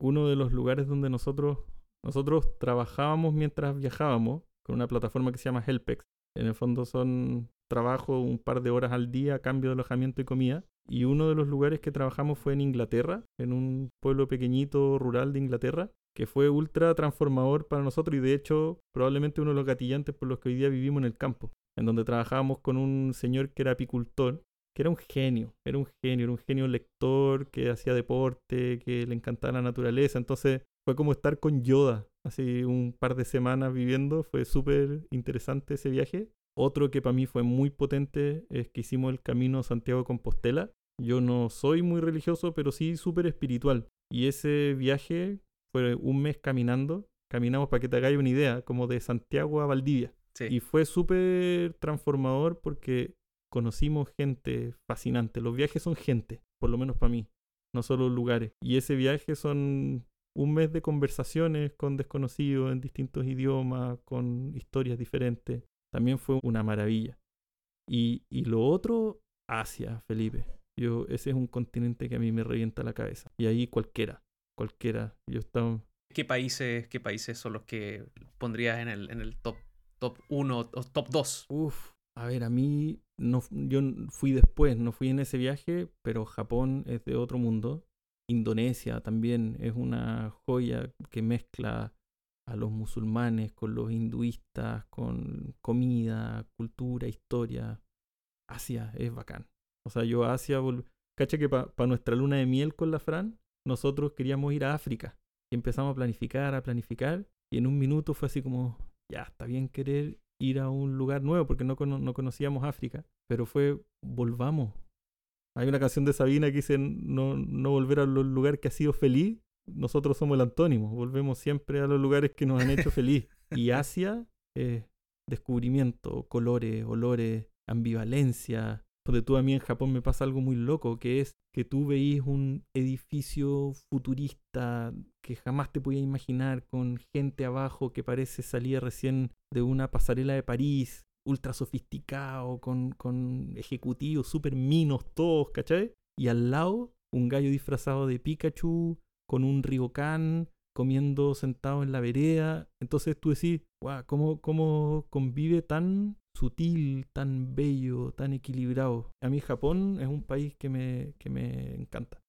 uno de los lugares donde nosotros, nosotros trabajábamos mientras viajábamos con una plataforma que se llama Helpex. En el fondo son trabajo un par de horas al día cambio de alojamiento y comida. Y uno de los lugares que trabajamos fue en Inglaterra, en un pueblo pequeñito rural de Inglaterra, que fue ultra transformador para nosotros y de hecho probablemente uno de los gatillantes por los que hoy día vivimos en el campo, en donde trabajábamos con un señor que era apicultor, que era un genio, era un genio, era un genio lector, que hacía deporte, que le encantaba la naturaleza, entonces fue como estar con Yoda, así un par de semanas viviendo, fue súper interesante ese viaje otro que para mí fue muy potente es que hicimos el camino Santiago-Compostela. Yo no soy muy religioso, pero sí súper espiritual. Y ese viaje fue un mes caminando. Caminamos para que te hagáis una idea, como de Santiago a Valdivia. Y fue súper transformador porque conocimos gente fascinante. Los viajes son gente, por lo menos para mí, no solo lugares. Y ese viaje son un mes de conversaciones con desconocidos en distintos idiomas, con historias diferentes también fue una maravilla. Y, y lo otro, Asia, Felipe. Yo, ese es un continente que a mí me revienta la cabeza. Y ahí cualquiera, cualquiera. Yo estaba... ¿Qué países, qué países son los que pondrías en el, en el top, top 1 o top 2? Uf, a ver, a mí no, yo fui después, no fui en ese viaje, pero Japón es de otro mundo. Indonesia también es una joya que mezcla a los musulmanes con los hinduistas, con comida, cultura, historia. Asia es bacán. O sea, yo Asia, caché que para nuestra luna de miel con la Fran, nosotros queríamos ir a África. Y empezamos a planificar, a planificar. Y en un minuto fue así como, ya, está bien querer ir a un lugar nuevo porque no, no conocíamos África. Pero fue, volvamos. Hay una canción de Sabina que dice, no, no volver a los lugares que ha sido feliz. Nosotros somos el antónimo. Volvemos siempre a los lugares que nos han hecho feliz. Y Asia es descubrimiento, colores, olores, ambivalencia, porque tú a mí en Japón me pasa algo muy loco, que es que tú veís un edificio futurista que jamás te podías imaginar, con gente abajo que parece salir recién de una pasarela de París, ultra sofisticado, con, con ejecutivos super minos todos, ¿cachai? Y al lado, un gallo disfrazado de Pikachu, con un Ryokan, comiendo sentado en la vereda. Entonces tú decís, guau, ¿cómo, ¿cómo convive tan sutil, tan bello, tan equilibrado? A mí Japón es un país que me, que me encanta.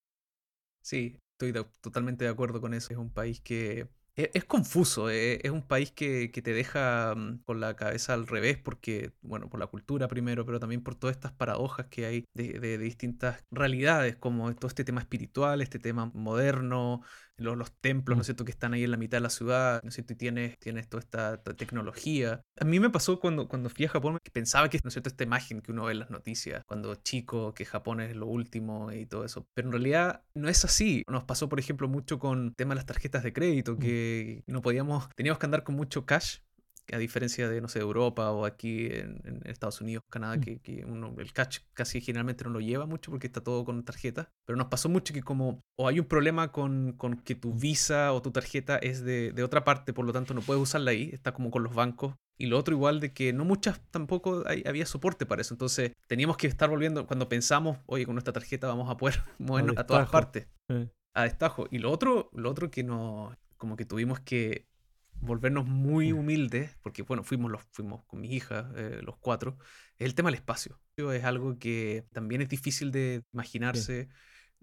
Sí, estoy totalmente de acuerdo con eso. Es un país que e, es, confuso, eh, es un país que, te deja mm, con la cabeza al revés porque, bueno, por la cultura primero, pero también por todas estas paradojas que hay de, distintas realidades, como todo este tema espiritual, este tema moderno, los, templos, ¿no es cierto?, que están ahí en la mitad de la ciudad, ¿no es cierto?, y tienes, tienes toda esta, tecnología. A mí me pasó cuando, cuando fui a Japón que pensaba que, ¿no es cierto?, esta imagen que uno ve en las noticias, cuando chico, que Japón es lo último y todo eso. Pero en realidad no es así. Nos pasó, por ejemplo, mucho con el tema de las tarjetas de crédito, mm. que no podíamos, teníamos que andar con mucho cash a diferencia de, no sé, Europa o aquí en, Estados Unidos, Canadá, mm. que, que, uno, el cash casi generalmente no lo lleva mucho porque está todo con tarjeta. Pero nos pasó mucho que como o hay un problema con, con que tu visa o tu tarjeta es de, de, otra parte, por lo tanto no puedes usarla ahí, está como con los bancos. Y lo otro igual de que no muchas tampoco había soporte para eso. Entonces teníamos que estar volviendo, cuando pensamos, oye, con nuestra tarjeta vamos a poder [LAUGHS] movernos a, todas partes. A destajo. Y lo otro, lo otro que no, como que tuvimos que volvernos muy mm. humildes, porque bueno, fuimos, los, fuimos con mi hija, eh, los cuatro, el tema del espacio. Es algo que también es difícil de imaginarse.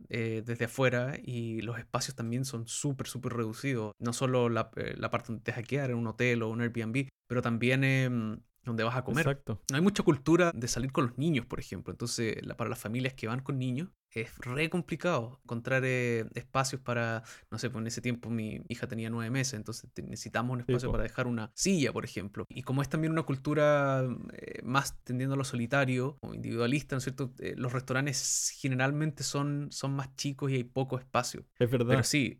Eh, desde afuera y los espacios también son súper, súper reducidos. No solo la, eh, la, parte donde te hackear en un hotel o un Airbnb, pero también em, donde vas a comer. Exacto. No hay mucha cultura de salir con los niños, por ejemplo. Entonces, para las familias que van con niños, es re complicado encontrar eh, espacios para, no sé, pues en ese tiempo mi hija tenía nueve meses, entonces necesitamos un espacio para dejar una silla, por ejemplo. Y como es también una cultura eh, más tendiendo a lo solitario o individualista, ¿no es cierto? Eh, los restaurantes generalmente son, son más chicos y hay poco espacio. Es verdad. Pero sí,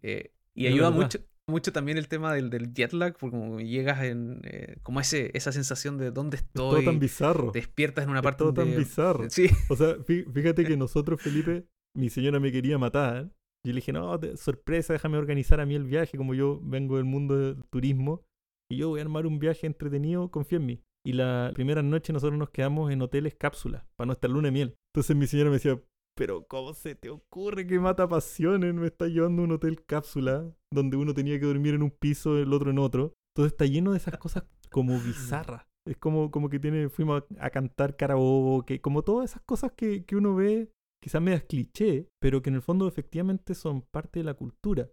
y ayuda mucho mucho también el tema del, del jet lag, porque como llegas en. Eh, como ese, esa sensación de dónde estoy. todo tan bizarro. Despiertas en una parte. todo tan bizarro. Sí. O sea, fíjate que [LAUGHS] nosotros, Felipe, mi señora me quería matar. Yo le dije, no, sorpresa, déjame organizar a mí el viaje, como yo vengo del mundo del turismo. Y yo voy a armar un viaje entretenido, confía en mí. Y la primera noche nosotros nos quedamos en hoteles cápsulas para nuestra luna de miel. Entonces mi señora me decía, pero ¿cómo se te ocurre que mata pasiones? Me está llevando a un hotel cápsula donde uno tenía que dormir en un piso, el otro en otro. Todo está lleno de esas cosas como [LAUGHS] bizarras. Es como, como que tiene, fuimos a, cantar karaoke, como todas esas cosas que, que uno ve, quizás medias cliché, pero que en el fondo efectivamente son parte de la cultura.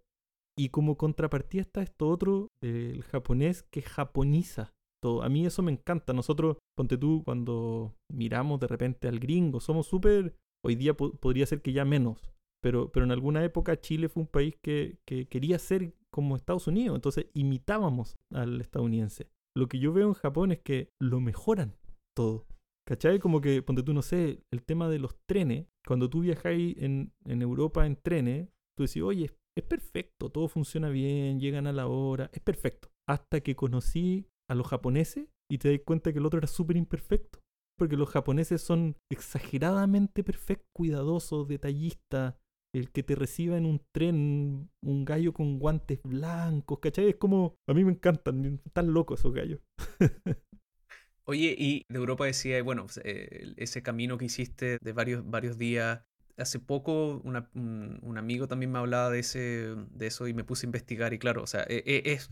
Y como contrapartida está esto otro del japonés que japoniza todo. A mí eso me encanta. Nosotros, ponte tú, cuando miramos de repente al gringo, somos súper Hoy día podría ser que ya menos, pero, pero en alguna época Chile fue un país que, que quería ser como Estados Unidos, entonces imitábamos al estadounidense. Lo que yo veo en Japón es que lo mejoran todo. ¿Cachai? Como que, ponte tú, no sé, el tema de los trenes. Cuando tú viajáis en, en Europa en trenes, tú decís, oye, es perfecto, todo funciona bien, llegan a la hora, es perfecto. Hasta que conocí a los japoneses y te das cuenta que el otro era súper imperfecto porque los japoneses son exageradamente perfectos, cuidadosos, detallistas. El que te reciba en un tren un gallo con guantes blancos, ¿cachai? Es como, a mí me encantan, están locos esos gallos. [LAUGHS] Oye, y de Europa decía, bueno, pues, eh, ese camino que hiciste de varios, varios días, hace poco un, amigo también me hablaba de, ese, de eso y me puse a investigar y claro, o sea, e, e, es,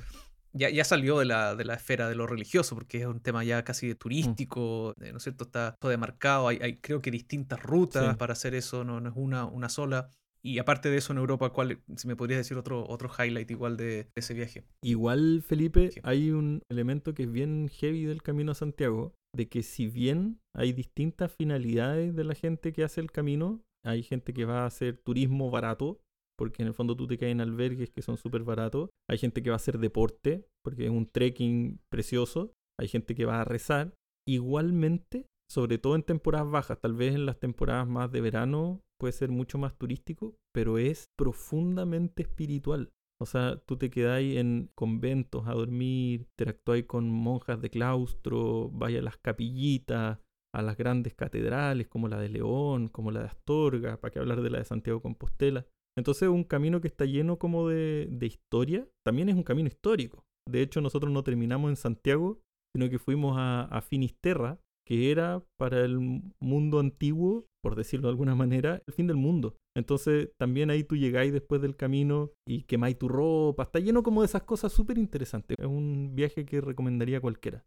ya, ya salió de la, de la esfera de lo religioso, porque es un tema ya casi mm. turístico, eh, ¿no es cierto? Está todo demarcado, hay, hay creo que distintas rutas para hacer eso, no, no es una, una sola. Y aparte de eso, en Europa, ¿cuál, si me podrías decir otro, otro highlight igual de, ese viaje? Igual, Felipe, hay un elemento que es bien heavy del Camino a Santiago, de que si bien hay distintas finalidades de la gente que hace el camino, hay gente que va a hacer turismo barato, porque en el fondo tú te caes en albergues que son súper baratos. Hay gente que va a hacer deporte, porque es un trekking precioso. Hay gente que va a rezar. Igualmente, sobre todo en temporadas bajas, tal vez en las temporadas más de verano puede ser mucho más turístico, pero es profundamente espiritual. O sea, tú te quedáis en conventos a dormir, interactuáis con monjas de claustro, vais a las capillitas, a las grandes catedrales como la de León, como la de Astorga, para que hablar de la de Santiago Compostela. Entonces un camino que está lleno como de, de historia, también es un camino histórico. De hecho, nosotros no terminamos en Santiago, sino que fuimos a, a Finisterra, que era para el mundo antiguo, por decirlo de alguna manera, el fin del mundo. Entonces también ahí tú llegáis después del camino y quemáis tu ropa. Está lleno como de esas cosas súper interesantes. Es un viaje que recomendaría a cualquiera.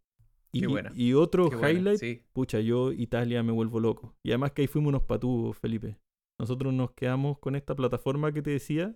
Y, y otro highlight, pucha, yo Italia me vuelvo loco. Y además que ahí fuimos unos patúos, Felipe. Nosotros nos quedamos con esta plataforma que te decía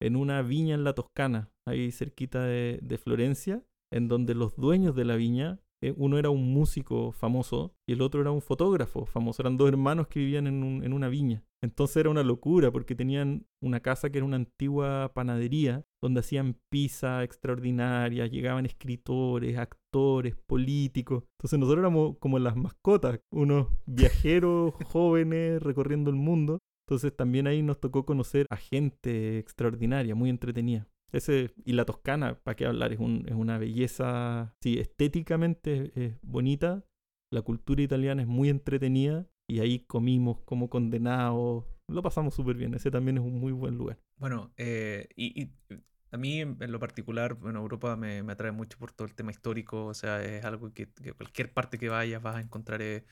en una viña en la Toscana, ahí cerquita de, Florencia, en donde los dueños de la viña eh, uno era un músico famoso y el otro era un fotógrafo famoso. Eran dos hermanos que vivían en, una viña. Entonces era una locura porque tenían una casa que era una antigua panadería donde hacían pizza extraordinaria, llegaban escritores, actores, políticos. Entonces nosotros éramos como las mascotas, unos viajeros [LAUGHS] jóvenes recorriendo el mundo. Entonces también ahí nos tocó conocer a gente extraordinaria, muy entretenida. Ese, y la Toscana, ¿para qué hablar? Es, un, es una belleza, sí, estéticamente es bonita. La cultura italiana es muy entretenida y ahí comimos como condenados. Lo pasamos súper bien. Ese también es un muy buen lugar. Bueno, eh, y, a mí en, lo particular, bueno, Europa me, me, atrae mucho por todo el tema histórico. O sea, es algo que, cualquier parte que vayas vas a encontrar. Eh,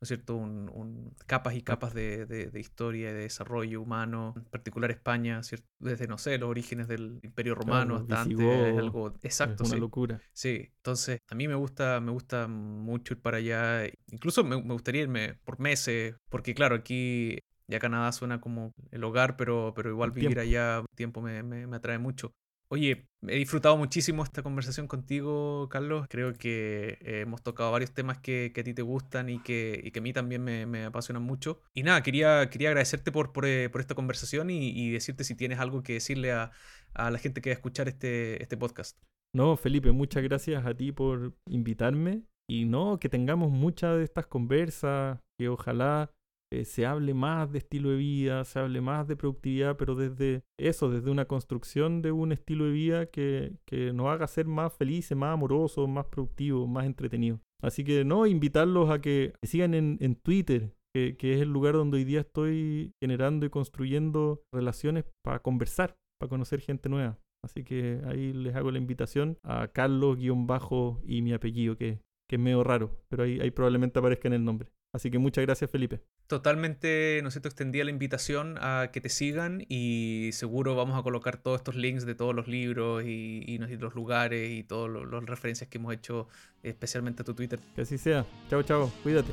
¿no es cierto?, un, capas y capas de, de, historia y de desarrollo humano, en particular España, ¿cierto? desde, no sé, los orígenes del Imperio Romano hasta antes, es algo exacto. Es una locura. Sí, entonces a mí me gusta, me gusta mucho ir para allá, incluso me, me gustaría irme por meses, porque claro, aquí ya Canadá suena como el hogar, pero, pero igual vivir allá tiempo me, me, me, atrae mucho. Oye, he disfrutado muchísimo esta conversación contigo, Carlos. Creo que eh, hemos tocado varios temas que, a ti te gustan y que, y que a mí también me, apasionan mucho. Y nada, quería, quería agradecerte por, por, eh, esta conversación y, decirte si tienes algo que decirle a, la gente que va a escuchar este, este podcast. No, Felipe, muchas gracias a ti por invitarme. Y no, que tengamos muchas de estas conversas, que ojalá eh, se hable más de estilo de vida, se hable más de productividad, pero desde eso, desde una construcción de un estilo de vida que, que nos haga ser más felices, más amorosos, más productivos, más entretenidos. Así que no, invitarlos a que sigan en, en Twitter, que, que, es el lugar donde hoy día estoy generando y construyendo relaciones para conversar, para conocer gente nueva. Así que ahí les hago la invitación a Carlos-bajo y mi apellido, que, que es medio raro, pero ahí, ahí probablemente aparezca en el nombre. Así que muchas gracias, Felipe. Totalmente, no sé, te extendía la invitación a que te sigan y seguro vamos a colocar todos estos links de todos los libros y, y los lugares y todas las referencias que hemos hecho, especialmente a tu Twitter. Que así sea. Chao, chao. Cuídate.